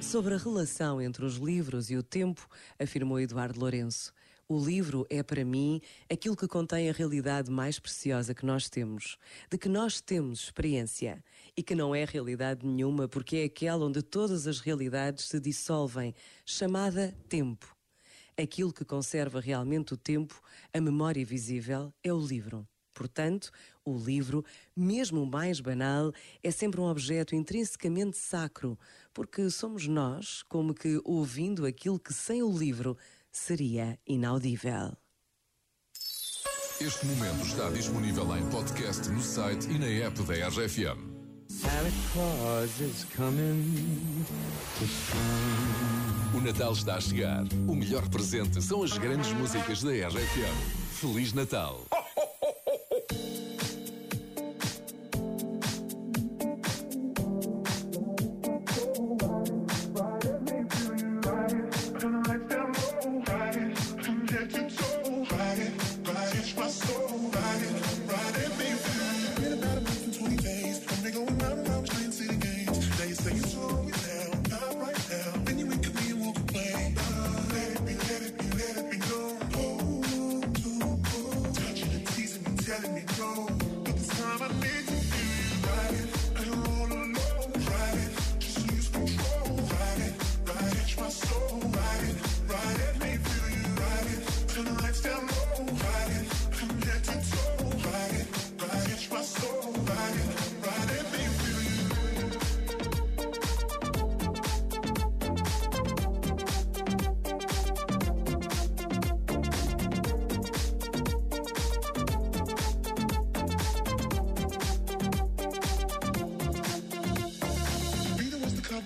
Sobre a relação entre os livros e o tempo, afirmou Eduardo Lourenço. O livro é, para mim, aquilo que contém a realidade mais preciosa que nós temos, de que nós temos experiência, e que não é realidade nenhuma porque é aquela onde todas as realidades se dissolvem, chamada tempo. Aquilo que conserva realmente o tempo, a memória visível, é o livro. Portanto, o livro, mesmo o mais banal, é sempre um objeto intrinsecamente sacro, porque somos nós, como que ouvindo aquilo que sem o livro seria inaudível. Este momento está disponível em podcast no site e na app da RFM. Santa Claus is coming to town. O Natal está a chegar. O melhor presente são as grandes músicas da RFM. Feliz Natal! ganar mis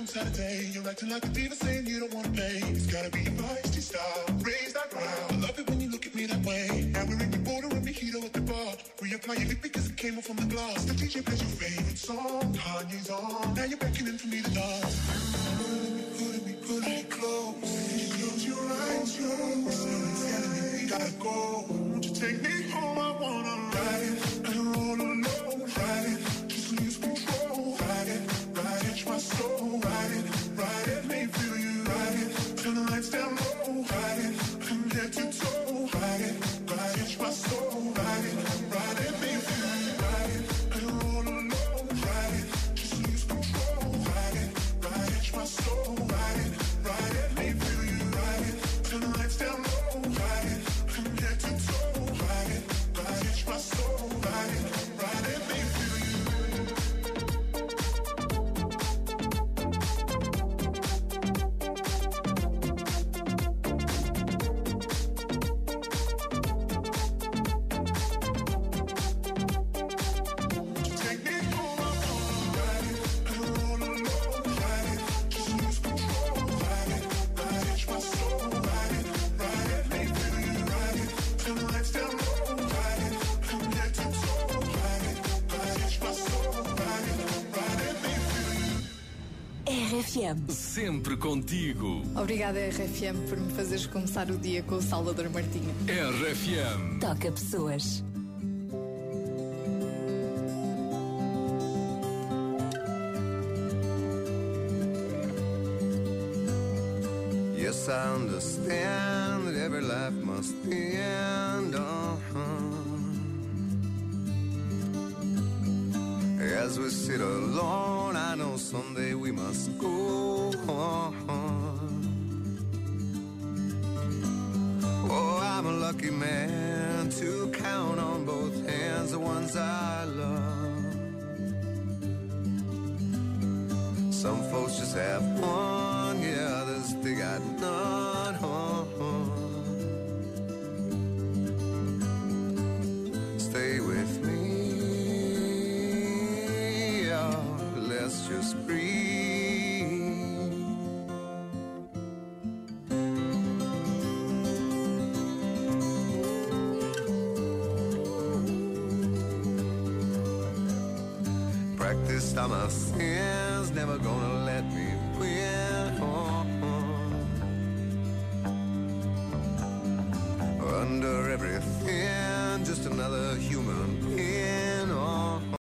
Saturday. You're acting like a diva saying you don't wanna pay. It's gotta be your feisty style. Raise that ground. I love it when you look at me that way. Now we're in the border and mojito at the bar. Reapply your lip because it came off from the glass. The DJ plays your favorite song. Kanye's on. Now you're beckoning for me to dance. Pulling me, pulling me, pulling me close. Close your eyes, me we gotta go. Won't you take me home? RFM. Sempre contigo. Obrigada, RFM, por me fazeres começar o dia com o Salvador Martinha. RFM. Toca pessoas. Yes, I understand that every life must end. Uh-huh. As we sit alone, I know someday we must go on. Oh, I'm a lucky man to count on both hands the ones I love. Some folks just have one, just breathe. Practiced on my sins, never gonna let me